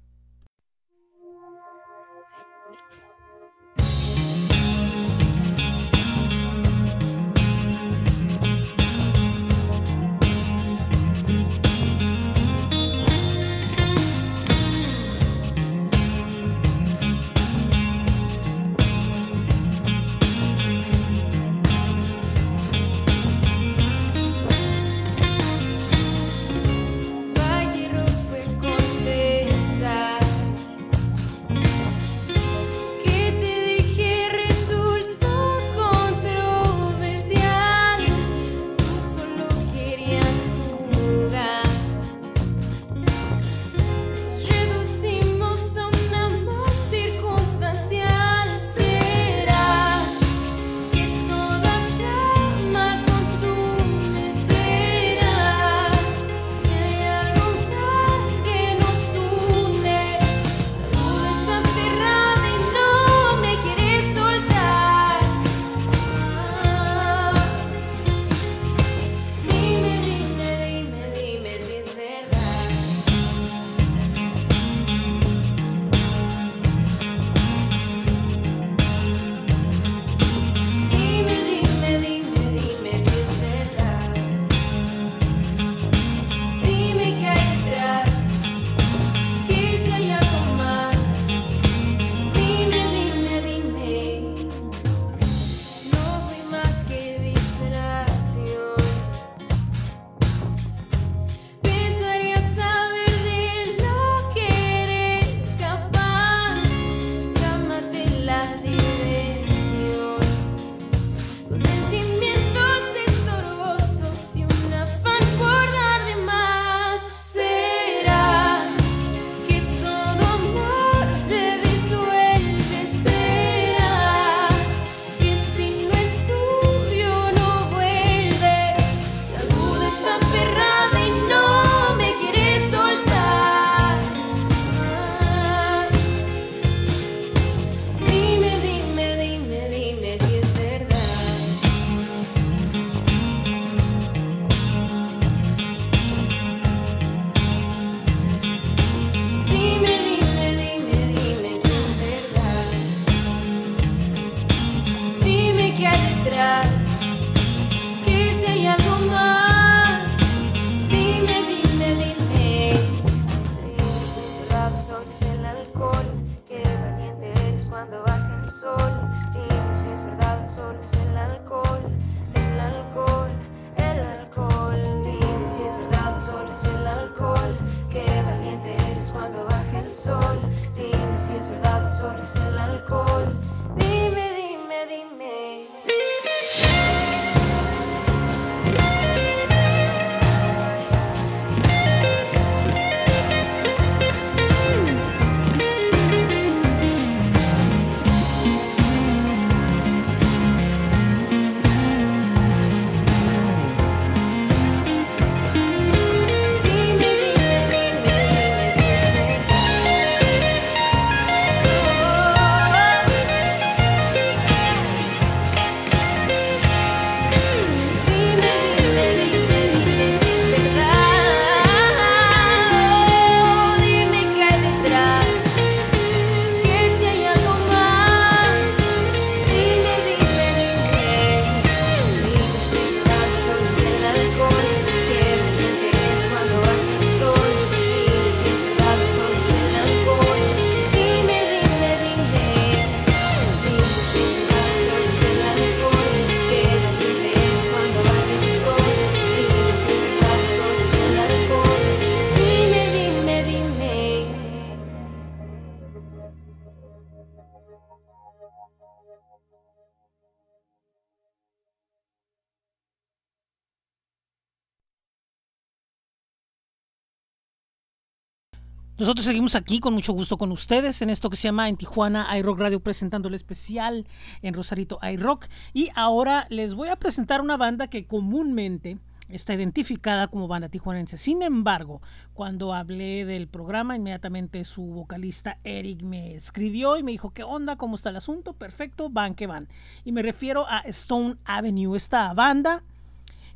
Nosotros seguimos aquí con mucho gusto con ustedes en esto que se llama en Tijuana iRock Radio presentando el especial en Rosarito iRock y ahora les voy a presentar una banda que comúnmente está identificada como banda tijuanense. Sin embargo, cuando hablé del programa, inmediatamente su vocalista Eric me escribió y me dijo, ¿qué onda? ¿Cómo está el asunto? Perfecto, van que van. Y me refiero a Stone Avenue, esta banda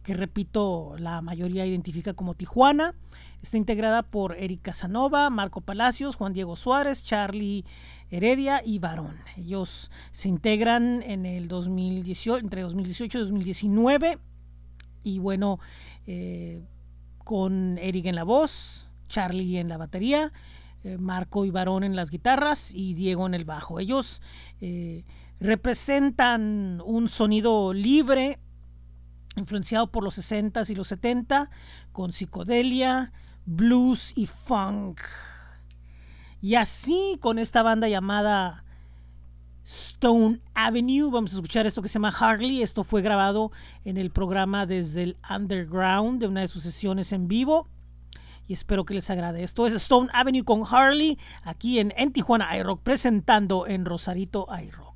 que repito, la mayoría identifica como Tijuana. Está integrada por Eric Casanova, Marco Palacios, Juan Diego Suárez, Charlie Heredia y Varón. Ellos se integran en el 2018, entre 2018 y 2019. Y bueno, eh, con Eric en la voz, Charlie en la batería, eh, Marco y Varón en las guitarras y Diego en el bajo. Ellos eh, representan un sonido libre, influenciado por los 60s y los 70 con psicodelia, blues y funk. Y así con esta banda llamada Stone Avenue, vamos a escuchar esto que se llama Harley. Esto fue grabado en el programa desde el Underground de una de sus sesiones en vivo. Y espero que les agrade. Esto es Stone Avenue con Harley aquí en, en Tijuana iRock presentando en Rosarito iRock.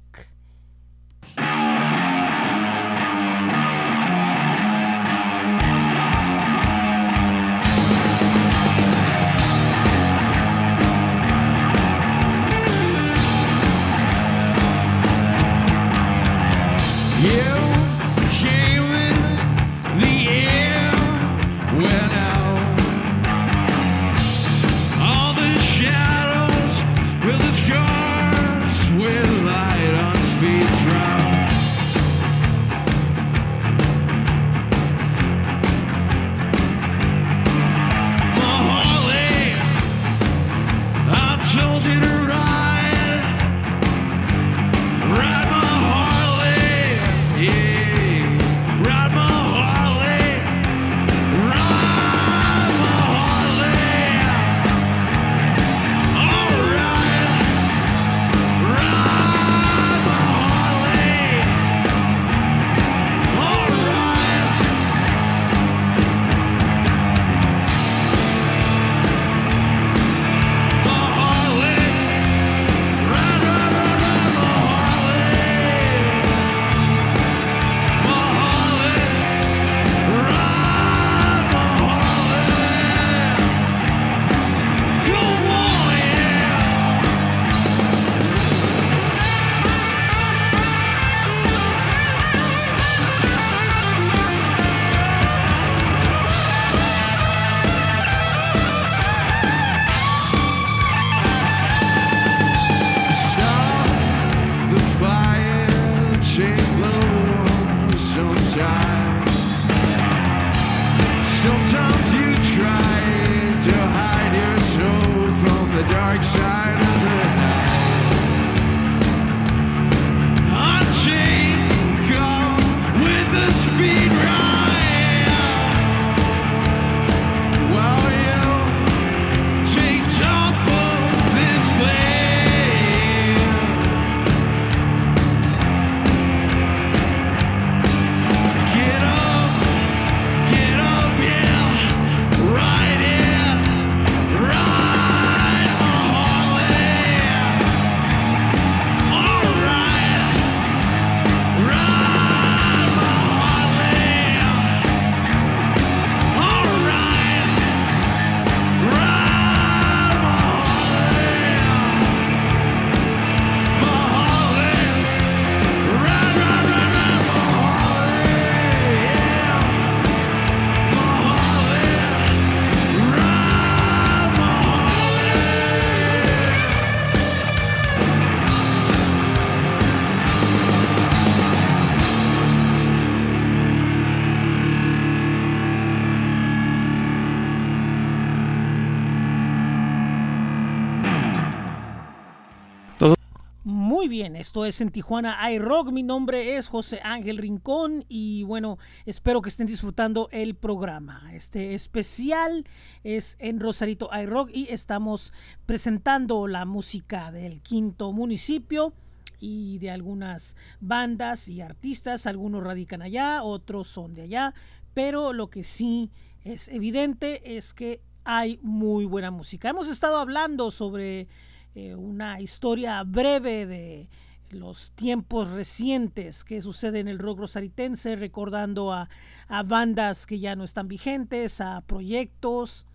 Esto es en Tijuana iRock. Mi nombre es José Ángel Rincón y bueno, espero que estén disfrutando el programa. Este especial es en Rosarito iRock y estamos presentando la música del quinto municipio y de algunas bandas y artistas. Algunos radican allá, otros son de allá, pero lo que sí es evidente es que hay muy buena música. Hemos estado hablando sobre eh, una historia breve de los tiempos recientes que sucede en el rock rosaritense, recordando a, a bandas que ya no están vigentes, a proyectos,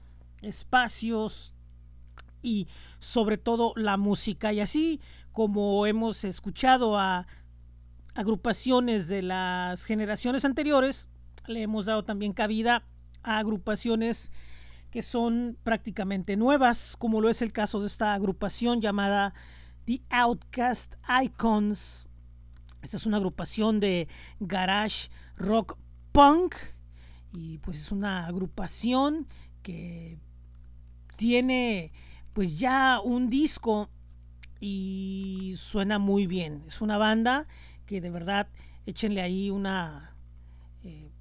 espacios y sobre todo la música. Y así como hemos escuchado a agrupaciones de las generaciones anteriores, le hemos dado también cabida a agrupaciones que son prácticamente nuevas, como lo es el caso de esta agrupación llamada The Outcast Icons. Esta es una agrupación de garage rock punk y pues es una agrupación que tiene pues ya un disco y suena muy bien. Es una banda que de verdad échenle ahí una eh,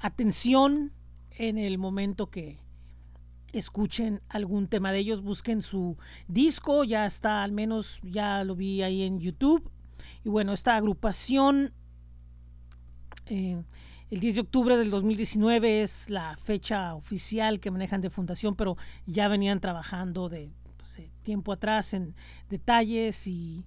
atención en el momento que escuchen algún tema de ellos, busquen su disco, ya está, al menos ya lo vi ahí en YouTube. Y bueno, esta agrupación, eh, el 10 de octubre del 2019 es la fecha oficial que manejan de fundación, pero ya venían trabajando de pues, tiempo atrás en detalles y,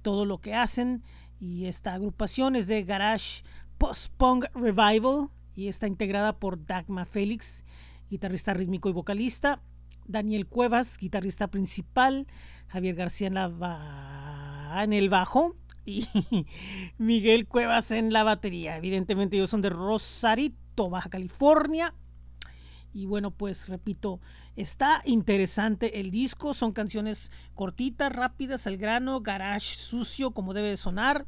todo lo que hacen. Y esta agrupación es de Garage Post-Punk Revival y está integrada por Dagma Félix guitarrista rítmico y vocalista, Daniel Cuevas, guitarrista principal, Javier García en, el bajo <laughs> y Miguel Cuevas en la batería. Evidentemente ellos son de Rosarito, Baja California. Y bueno, pues repito, está interesante el disco, son canciones cortitas, rápidas, al grano, garage sucio como debe sonar.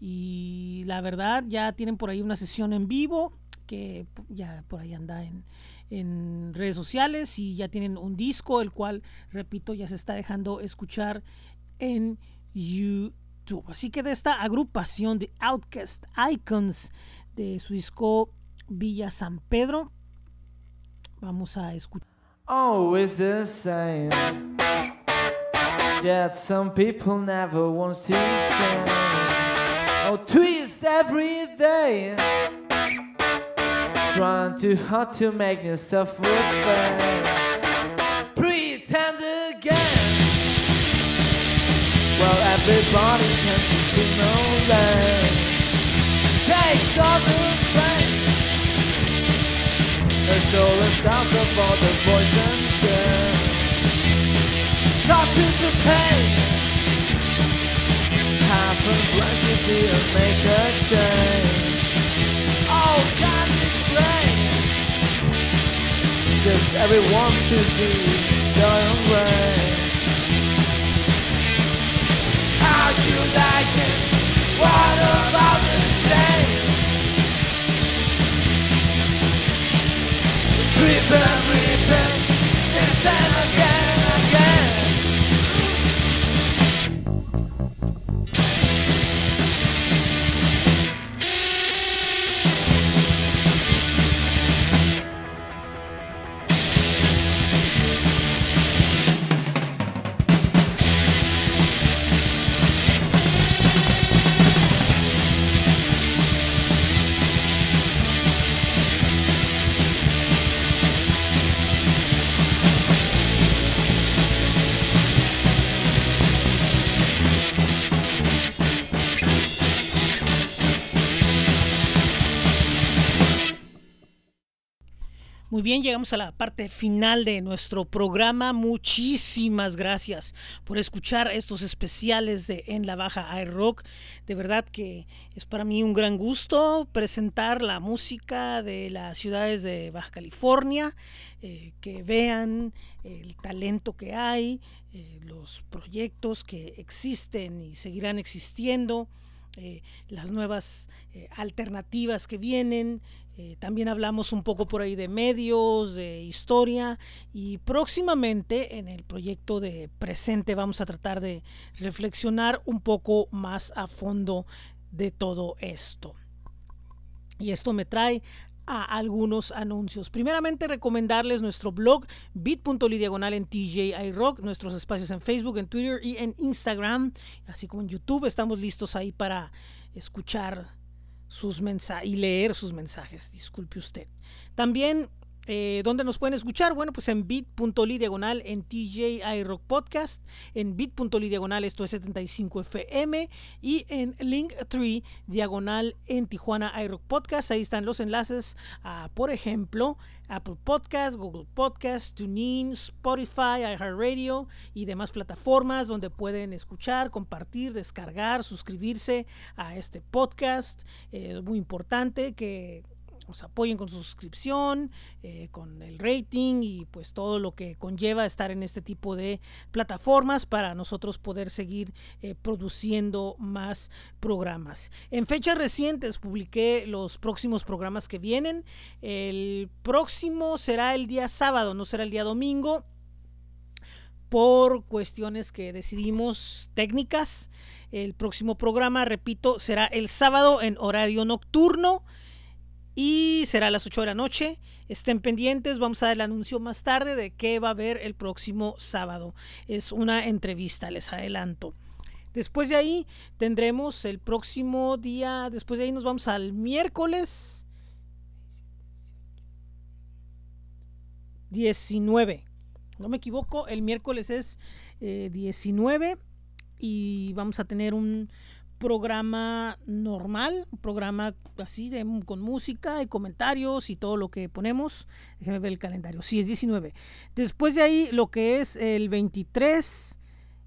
Y la verdad, ya tienen por ahí una sesión en vivo que ya por ahí anda en, en redes sociales y ya tienen un disco, el cual, repito, ya se está dejando escuchar en YouTube. Así que de esta agrupación de Outcast Icons de su disco Villa San Pedro, vamos a escuchar. Yet some people never want to change. Oh, twist every day. Trying too hard to make yourself look fair. Pretend again. Well, everybody can see no land. Takes the pain. It's all the sounds of all the boys and. Start pain. Happens when you didn't make a change. Cause everyone should be your own way How'd you like it? What about the same? Sweeping, reaping, this and again and again Bien, llegamos a la parte final de nuestro programa. Muchísimas gracias por escuchar estos especiales de En la Baja Air Rock. De verdad que es para mí un gran gusto presentar la música de las ciudades de Baja California, eh, que vean el talento que hay, eh, los proyectos que existen y seguirán existiendo. Eh, las nuevas alternativas que vienen, eh, también hablamos un poco por ahí de medios, de historia y próximamente en el proyecto de presente vamos a tratar de reflexionar un poco más a fondo de todo esto. Y esto me trae a algunos anuncios. Primeramente recomendarles nuestro blog bit.ly diagonal en TJI Rock, nuestros espacios en Facebook, en Twitter y en Instagram, así como en YouTube. Estamos listos ahí para escuchar sus mensajes y leer sus mensajes, disculpe usted. También Eh, ¿Dónde nos pueden escuchar? Bueno, pues en bit.ly diagonal en TJ iRock Podcast, en bit.ly diagonal esto es 75 FM y en Linktree diagonal en Tijuana iRock Podcast. Ahí están los enlaces a, por ejemplo, Apple Podcast, Google Podcast, TuneIn, Spotify, iHeartRadio y demás plataformas donde pueden escuchar, compartir, descargar, suscribirse a este podcast. Es eh, muy importante que nos apoyen con su suscripción, eh, con el rating y pues todo lo que conlleva estar en este tipo de plataformas para nosotros poder seguir eh, produciendo más programas. En fechas recientes publiqué los próximos programas que vienen. El próximo será el día sábado, no será el día domingo por cuestiones que decidimos técnicas. El próximo programa, repito, será el sábado en horario nocturno y será a las 8 de la noche. Estén pendientes, vamos a dar el anuncio más tarde de qué va a haber el próximo sábado. Es una entrevista, les adelanto. Después de ahí tendremos el próximo día, después de ahí nos vamos al miércoles 19. No me equivoco, el miércoles es 19 eh, y vamos a tener un, programa normal, un programa así de, con música y comentarios y todo lo que ponemos. Déjenme ver el calendario. Sí, es 19. Después de ahí, lo que es el 23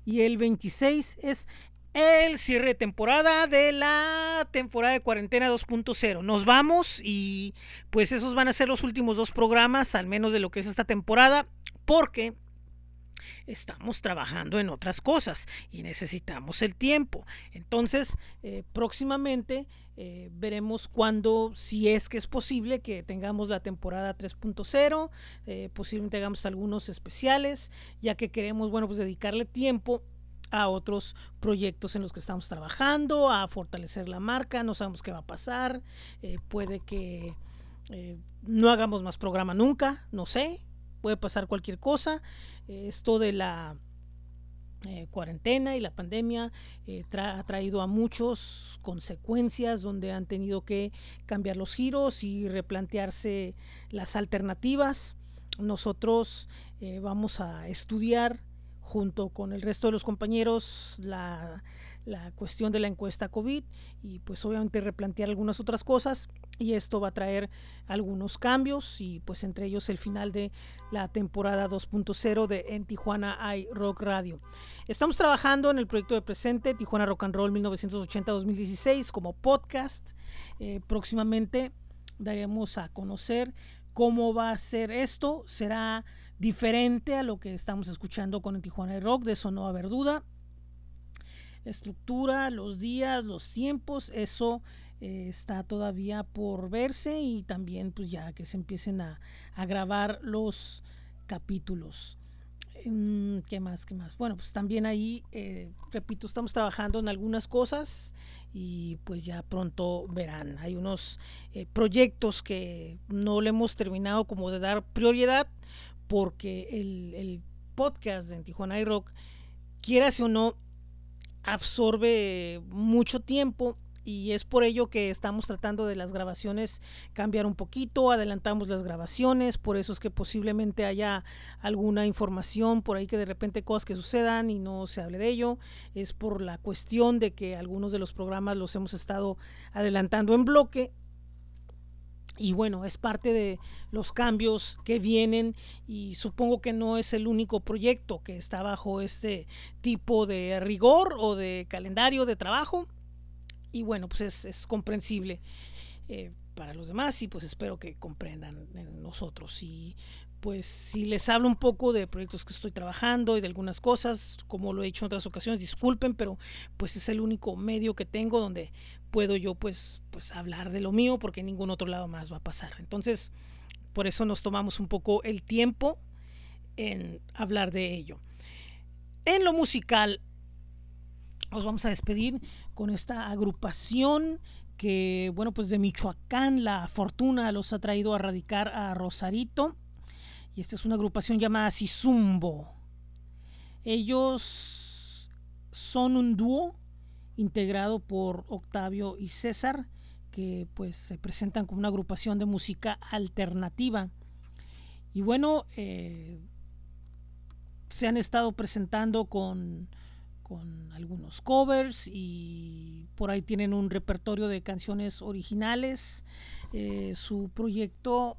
y el 26 es el cierre de temporada de la temporada de cuarentena 2.0. Nos vamos y pues esos van a ser los últimos dos programas, al menos de lo que es esta temporada, porque estamos trabajando en otras cosas y necesitamos el tiempo. Entonces, eh, próximamente eh, veremos cuándo, si es que es posible, que tengamos la temporada 3.0, eh, posiblemente hagamos algunos especiales, ya que queremos, bueno, pues dedicarle tiempo a otros proyectos en los que estamos trabajando, a fortalecer la marca, no sabemos qué va a pasar, puede que no hagamos más programa nunca, no sé, puede pasar cualquier cosa. Esto de la eh, cuarentena y la pandemia eh, ha traído a muchos consecuencias donde han tenido que cambiar los giros y replantearse las alternativas. Nosotros eh, vamos a estudiar junto con el resto de los compañeros la la cuestión de la encuesta COVID y pues obviamente replantear algunas otras cosas y esto va a traer algunos cambios y pues entre ellos el final de la temporada 2.0 de En Tijuana hay Rock Radio. Estamos trabajando en el proyecto de presente Tijuana Rock and Roll 1980-2016 como podcast. Eh, próximamente daremos a conocer cómo va a ser esto. Será diferente a lo que estamos escuchando con En Tijuana Rock, de eso no va a haber duda estructura, los días, los tiempos, eso eh, está todavía por verse y también pues ya que se empiecen a, grabar los capítulos. Mm, ¿Qué más? ¿Qué más? Bueno, pues también ahí, eh, repito, estamos trabajando en algunas cosas y pues ya pronto verán. Hay unos eh, proyectos que no le hemos terminado como de dar prioridad porque el, el podcast de Tijuana Rock, quieras o no, absorbe mucho tiempo y es por ello que estamos tratando de las grabaciones cambiar un poquito, adelantamos las grabaciones, por eso es que posiblemente haya alguna información por ahí que de repente cosas que sucedan y no se hable de ello, es por la cuestión de que algunos de los programas los hemos estado adelantando en bloque y bueno, es parte de los cambios que vienen y supongo que no es el único proyecto que está bajo este tipo de rigor o de calendario de trabajo. Y bueno, pues es, comprensible eh, para los demás y pues espero que comprendan en nosotros. Y pues si les hablo un poco de proyectos que estoy trabajando y de algunas cosas, como lo he hecho en otras ocasiones, disculpen, pero pues es el único medio que tengo donde puedo yo pues, pues hablar de lo mío porque en ningún otro lado más va a pasar. Entonces, por eso nos tomamos un poco el tiempo en hablar de ello. En lo musical, os vamos a despedir con esta agrupación que, bueno, pues de Michoacán, la fortuna los ha traído a radicar a Rosarito. Y esta es una agrupación llamada Sizumbo. Ellos son un dúo integrado por Octavio y César, que pues se presentan como una agrupación de música alternativa. y bueno, eh, se han estado presentando con, con algunos covers y por ahí tienen un repertorio de canciones originales. Eh, su proyecto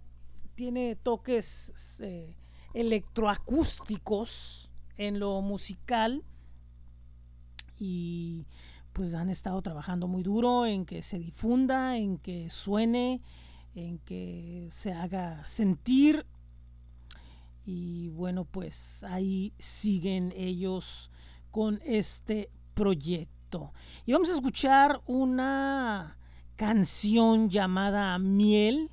tiene toques eh, electroacústicos en lo musical y pues han estado trabajando muy duro en que se difunda, en que suene, en que se haga sentir. Y bueno, pues ahí siguen ellos con este proyecto. Y vamos a escuchar una canción llamada Miel.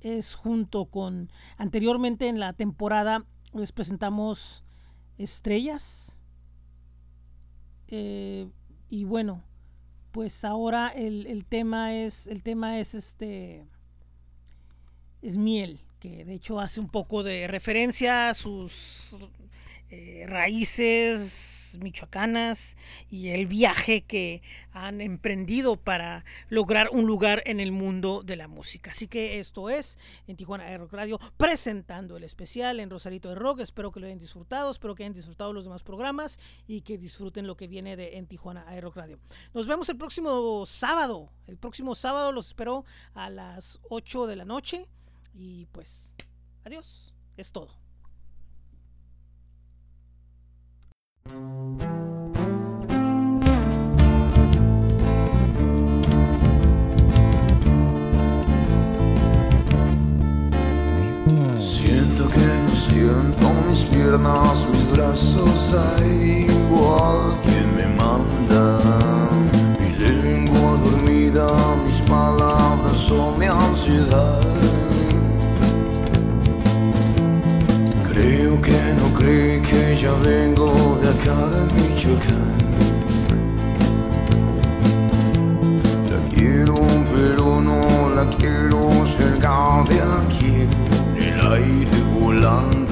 Es junto con, anteriormente en la temporada les presentamos Estrellas eh, y bueno, pues ahora el, tema es, el tema es este, es miel, que de hecho hace un poco de referencia a sus eh, raíces michoacanas y el viaje que han emprendido para lograr un lugar en el mundo de la música. Así que esto es en Tijuana Air Radio presentando el especial en Rosarito de Rock. Espero que lo hayan disfrutado, espero que hayan disfrutado los demás programas y que disfruten lo que viene de en Tijuana Air Radio. Nos vemos el próximo sábado. El próximo sábado los espero a las 8 de la noche y pues adiós. Es todo. Siento que no siento mis piernas, mis brazos, da igual quien me manda. Mi lengua dormida, mis palabras son mi ansiedad. Creí que ya vengo de acá de Michoacán. La quiero, pero no la quiero cerca de aquí, el aire volando.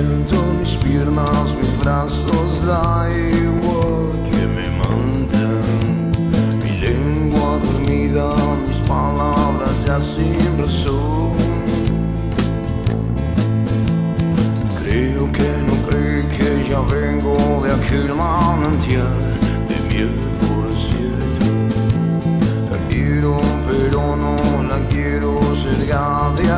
Siento mis piernas, mis brazos, da igual que me mandan. Mi lengua dormida, mis palabras ya sin razón. Creo que no creí que ya vengo de aquel manantial de miel cierto. La quiero, pero no la quiero cerca de